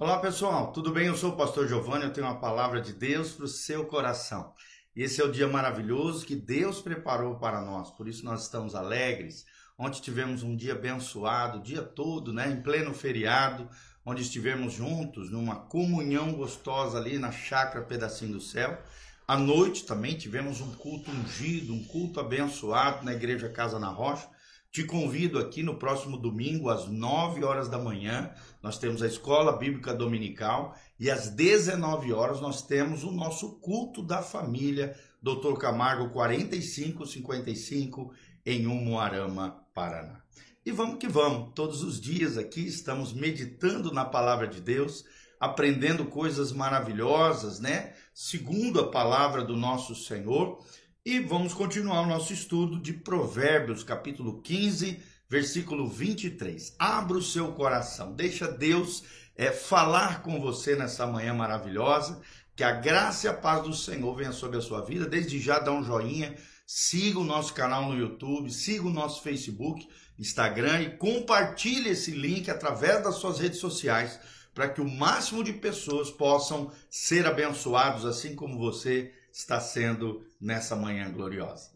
Olá pessoal, tudo bem? Eu sou o pastor Giovanni, eu tenho uma palavra de Deus para o seu coração. Esse é o dia maravilhoso que Deus preparou para nós, por isso nós estamos alegres. Ontem tivemos um dia abençoado, o dia todo, né, em pleno feriado, onde estivemos juntos numa comunhão gostosa ali na chácara Pedacinho do Céu. À noite também tivemos um culto ungido, um culto abençoado na igreja Casa na Rocha. Te convido aqui no próximo domingo, às 9 horas da manhã, nós temos a Escola Bíblica Dominical e às 19 horas nós temos o nosso culto da família, Dr. Camargo 4555, em Umuarama, Paraná. E vamos que vamos, todos os dias aqui estamos meditando na palavra de Deus, aprendendo coisas maravilhosas, né? Segundo a palavra do nosso Senhor. E vamos continuar o nosso estudo de Provérbios, capítulo 15, versículo 23. Abra o seu coração, deixa Deus é, falar com você nessa manhã maravilhosa. Que a graça e a paz do Senhor venha sobre a sua vida. Desde já dá um joinha, siga o nosso canal no YouTube, siga o nosso Facebook, Instagram e compartilhe esse link através das suas redes sociais para que o máximo de pessoas possam ser abençoados assim como você está sendo nessa manhã gloriosa.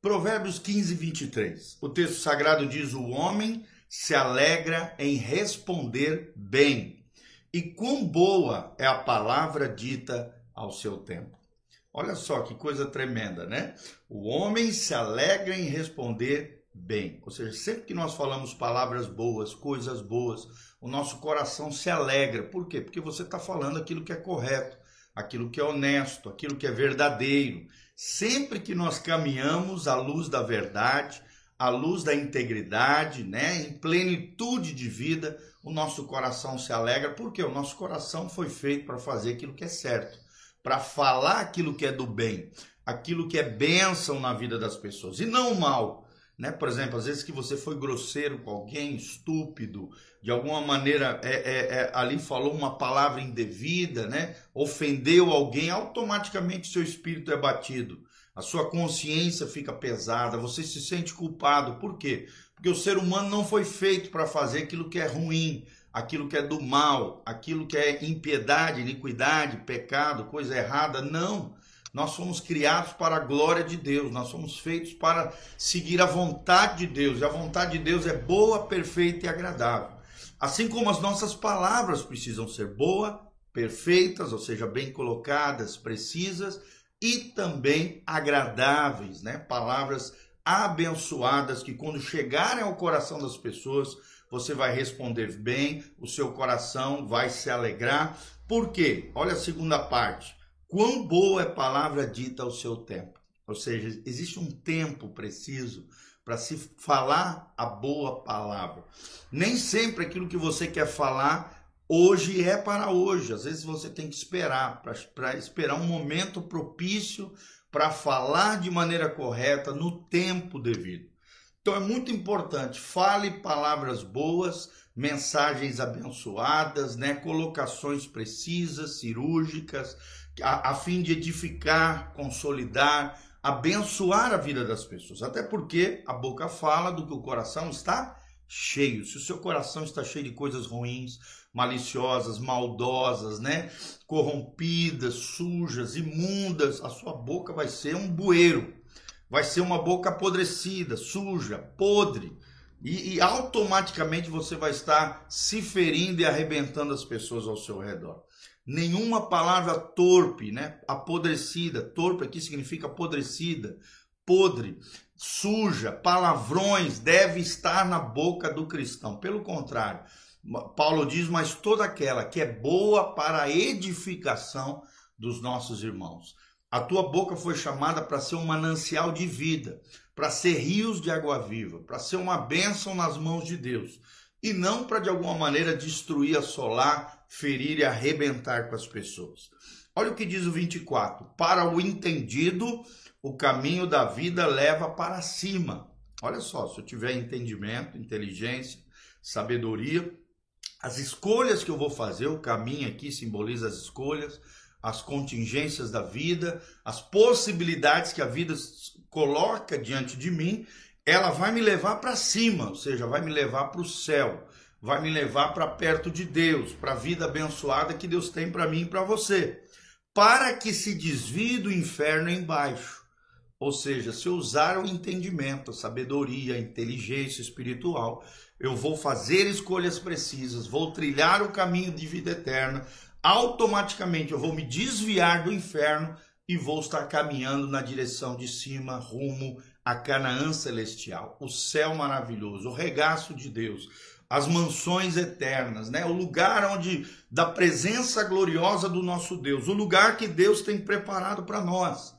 Provérbios 15, 23. O texto sagrado diz: O homem se alegra em responder bem, e quão boa é a palavra dita ao seu tempo. Olha só que coisa tremenda, né? O homem se alegra em responder bem. Ou seja, sempre que nós falamos palavras boas, coisas boas, o nosso coração se alegra. Por quê? Porque você está falando aquilo que é correto aquilo que é honesto, aquilo que é verdadeiro. Sempre que nós caminhamos à luz da verdade, à luz da integridade, né, em plenitude de vida, o nosso coração se alegra, porque o nosso coração foi feito para fazer aquilo que é certo, para falar aquilo que é do bem, aquilo que é bênção na vida das pessoas, e não o mal. Né? Por exemplo, às vezes que você foi grosseiro com alguém, estúpido, de alguma maneira é, é, é, ali falou uma palavra indevida, né? ofendeu alguém, automaticamente seu espírito é batido. A sua consciência fica pesada, você se sente culpado. Por quê? Porque o ser humano não foi feito para fazer aquilo que é ruim, aquilo que é do mal, aquilo que é impiedade, iniquidade, pecado, coisa errada. Não. Nós somos criados para a glória de Deus, nós somos feitos para seguir a vontade de Deus, e a vontade de Deus é boa, perfeita e agradável. Assim como as nossas palavras precisam ser boas, perfeitas, ou seja, bem colocadas, precisas e também agradáveis, né? Palavras abençoadas que quando chegarem ao coração das pessoas, você vai responder bem, o seu coração vai se alegrar. Por quê? Olha a segunda parte. Quão boa é a palavra dita ao seu tempo. Ou seja, existe um tempo preciso para se falar a boa palavra. Nem sempre aquilo que você quer falar hoje é para hoje. Às vezes você tem que esperar, para esperar um momento propício para falar de maneira correta no tempo devido. Então é muito importante, fale palavras boas, mensagens abençoadas, né, colocações precisas, cirúrgicas, a, a fim de edificar, consolidar, abençoar a vida das pessoas. Até porque a boca fala do que o coração está cheio. Se o seu coração está cheio de coisas ruins, maliciosas, maldosas, né, corrompidas, sujas, imundas, a sua boca vai ser um bueiro. Vai ser uma boca apodrecida, suja, podre. E, e, automaticamente você vai estar se ferindo e arrebentando as pessoas ao seu redor nenhuma palavra torpe, né? Apodrecida, torpe aqui significa apodrecida, podre, suja, palavrões deve estar na boca do cristão. Pelo contrário, Paulo diz, mas toda aquela que é boa para a edificação dos nossos irmãos. A tua boca foi chamada para ser um manancial de vida, para ser rios de água viva, para ser uma bênção nas mãos de Deus e não para de alguma maneira destruir, assolar, ferir e arrebentar com as pessoas. Olha o que diz o 24: Para o entendido, o caminho da vida leva para cima. Olha só, se eu tiver entendimento, inteligência, sabedoria, as escolhas que eu vou fazer, o caminho aqui simboliza as escolhas, as contingências da vida, as possibilidades que a vida coloca diante de mim, ela vai me levar para cima, ou seja, vai me levar para o céu. vai me levar para perto de Deus, para a vida abençoada que Deus tem para mim e para você, para que se desvie do inferno embaixo. Ou seja, se eu usar o entendimento, a sabedoria, a inteligência espiritual, eu vou fazer escolhas precisas, vou trilhar o caminho de vida eterna, automaticamente eu vou me desviar do inferno e vou estar caminhando na direção de cima, rumo a Canaã celestial, o céu maravilhoso, o regaço de Deus, as mansões eternas, né? O lugar onde da presença gloriosa do nosso Deus, o lugar que Deus tem preparado para nós.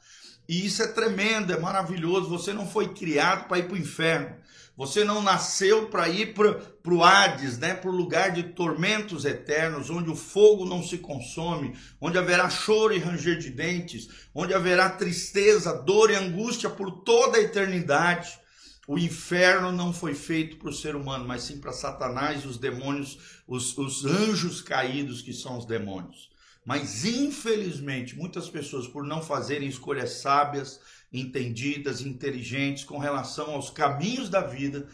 E isso é tremendo, é maravilhoso. Você não foi criado para ir para o inferno. Você não nasceu para ir para o Hades, né? para o lugar de tormentos eternos, onde o fogo não se consome, onde haverá choro e ranger de dentes, onde haverá tristeza, dor e angústia por toda a eternidade. O inferno não foi feito para o ser humano, mas sim para Satanás e os demônios, os, os anjos caídos que são os demônios. Mas infelizmente, muitas pessoas, por não fazerem escolhas sábias, entendidas, inteligentes com relação aos caminhos da vida,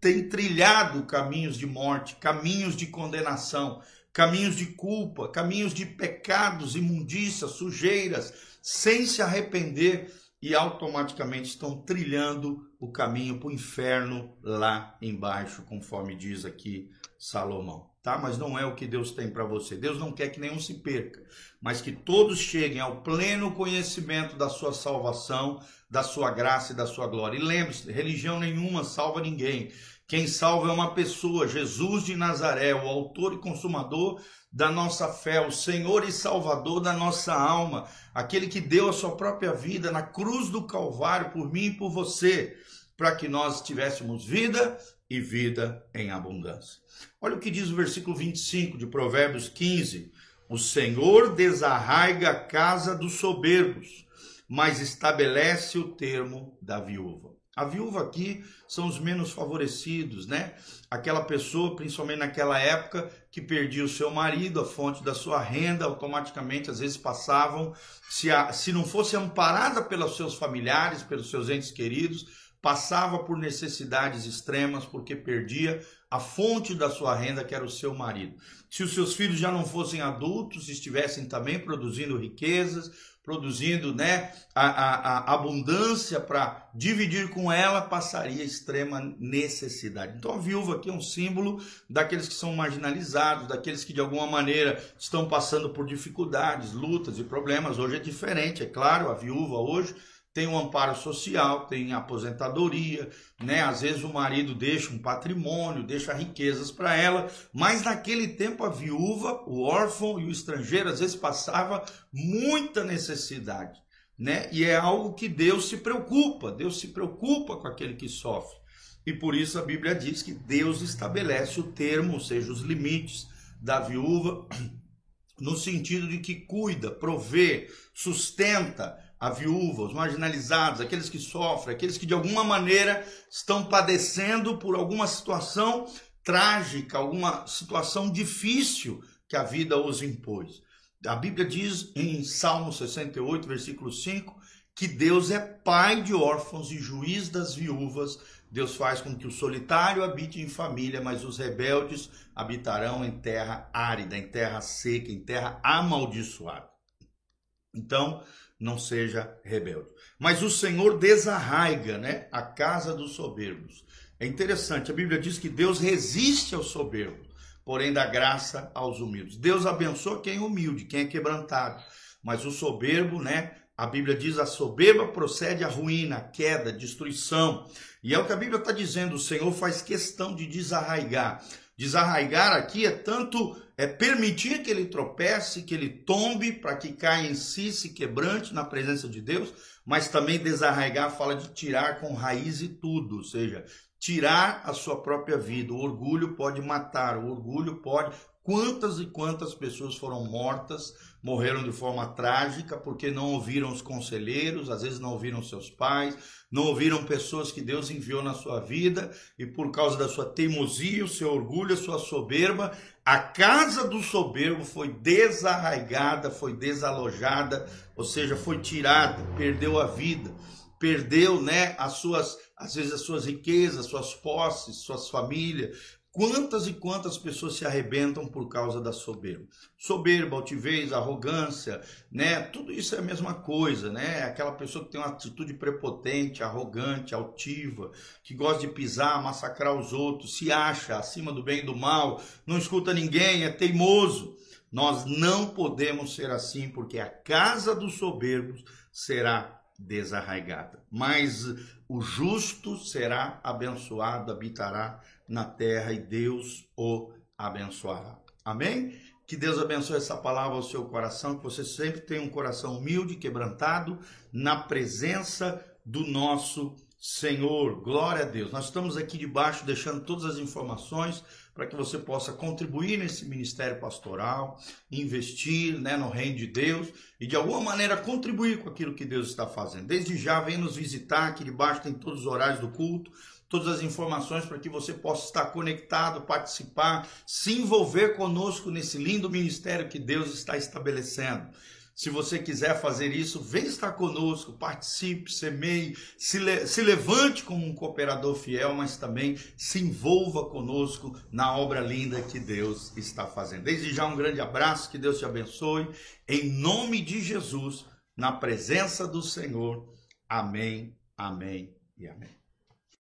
têm trilhado caminhos de morte, caminhos de condenação, caminhos de culpa, caminhos de pecados, imundícias, sujeiras, sem se arrepender e automaticamente estão trilhando o caminho para o inferno lá embaixo, conforme diz aqui Salomão tá? Mas não é o que Deus tem para você. Deus não quer que nenhum se perca, mas que todos cheguem ao pleno conhecimento da sua salvação, da sua graça e da sua glória. E lembre-se, religião nenhuma salva ninguém. Quem salva é uma pessoa, Jesus de Nazaré, o autor e consumador da nossa fé, o Senhor e Salvador da nossa alma, aquele que deu a sua própria vida na cruz do Calvário por mim e por você, para que nós tivéssemos vida e vida em abundância. Olha o que diz o versículo 25 de Provérbios 15: O Senhor desarraiga a casa dos soberbos, mas estabelece o termo da viúva. A viúva aqui são os menos favorecidos, né? Aquela pessoa, principalmente naquela época, que perdia o seu marido, a fonte da sua renda, automaticamente às vezes passavam, se, a, se não fosse amparada pelos seus familiares, pelos seus entes queridos, passava por necessidades extremas porque perdia a fonte da sua renda, que era o seu marido. Se os seus filhos já não fossem adultos, estivessem também produzindo riquezas, produzindo né, a, a, a abundância para dividir com ela, passaria extrema necessidade. Então a viúva aqui é um símbolo daqueles que são marginalizados, daqueles que de alguma maneira estão passando por dificuldades, lutas e problemas. Hoje é diferente, é claro, a viúva hoje tem um amparo social, tem aposentadoria, né? Às vezes o marido deixa um patrimônio, deixa riquezas para ela, mas naquele tempo a viúva, o órfão e o estrangeiro às vezes passava muita necessidade, né? E é algo que Deus se preocupa, Deus se preocupa com aquele que sofre. E por isso a Bíblia diz que Deus estabelece o termo, ou seja, os limites da viúva, no sentido de que cuida, provê, sustenta, a viúva, os marginalizados, aqueles que sofrem, aqueles que de alguma maneira estão padecendo por alguma situação trágica, alguma situação difícil que a vida os impôs. A Bíblia diz em Salmo 68, versículo 5, que Deus é pai de órfãos e juiz das viúvas. Deus faz com que o solitário habite em família, mas os rebeldes habitarão em terra árida, em terra seca, em terra amaldiçoada. Então, não seja rebelde. Mas o Senhor desarraiga né, a casa dos soberbos. É interessante, a Bíblia diz que Deus resiste aos soberbos, porém dá graça aos humildes. Deus abençoa quem é humilde, quem é quebrantado. Mas o soberbo, né? A Bíblia diz: a soberba procede à ruína, à queda, à destruição. E é o que a Bíblia está dizendo: o Senhor faz questão de desarraigar. Desarraigar aqui é tanto é permitir que ele tropece, que ele tombe, para que caia em si, se quebrante na presença de Deus, mas também desarraigar fala de tirar com raiz e tudo, ou seja, tirar a sua própria vida. O orgulho pode matar, o orgulho pode. Quantas e quantas pessoas foram mortas morreram de forma trágica porque não ouviram os conselheiros, às vezes não ouviram seus pais, não ouviram pessoas que Deus enviou na sua vida e por causa da sua teimosia, o seu orgulho, a sua soberba, a casa do soberbo foi desarraigada, foi desalojada, ou seja, foi tirada, perdeu a vida, perdeu, né, as suas, às vezes as suas riquezas, suas posses, suas famílias, Quantas e quantas pessoas se arrebentam por causa da soberba? Soberba, altivez, arrogância, né? Tudo isso é a mesma coisa, né? Aquela pessoa que tem uma atitude prepotente, arrogante, altiva, que gosta de pisar, massacrar os outros, se acha acima do bem e do mal, não escuta ninguém, é teimoso. Nós não podemos ser assim, porque a casa dos soberbos será desarraigada. Mas o justo será abençoado, habitará na terra e Deus o abençoará. Amém? Que Deus abençoe essa palavra ao seu coração, que você sempre tenha um coração humilde, quebrantado, na presença do nosso Senhor. Glória a Deus. Nós estamos aqui debaixo deixando todas as informações para que você possa contribuir nesse ministério pastoral, investir né, no reino de Deus e de alguma maneira contribuir com aquilo que Deus está fazendo. Desde já, vem nos visitar, aqui debaixo tem todos os horários do culto, todas as informações para que você possa estar conectado, participar, se envolver conosco nesse lindo ministério que Deus está estabelecendo. Se você quiser fazer isso, vem estar conosco, participe, semeie, se, le se levante como um cooperador fiel, mas também se envolva conosco na obra linda que Deus está fazendo. Desde já um grande abraço, que Deus te abençoe, em nome de Jesus, na presença do Senhor. Amém, amém e amém.